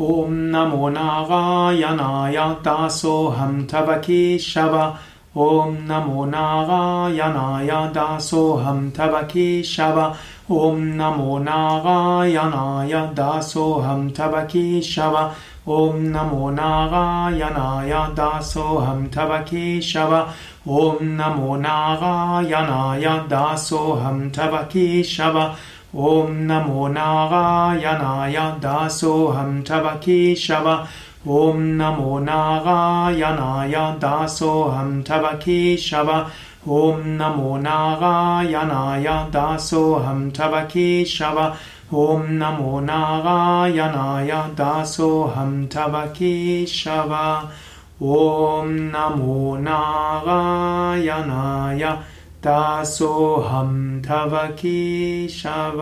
ॐ नमो नारायणाय दासोऽहं तव केशव। ॐ नमो नारायणाय दासोऽहं तव केशव। ॐ नमो नारायणाय दासोऽहं तव केशव। ॐ नमो नारायणाय दासोऽहं तव केशव। ॐ नमो नारायणाय दासोऽहं तव केशव ॐ नमो नारायणाय दासोऽहं तव केशव ॐ नमो नारायणाय दासोऽहं तव केशव ॐ नमो नारायणाय दासोऽहं तव केशव ॐ नमो नारायणाय दासोऽहं तव केशव ॐ नमो नारायणाय दासोऽहं तव केशव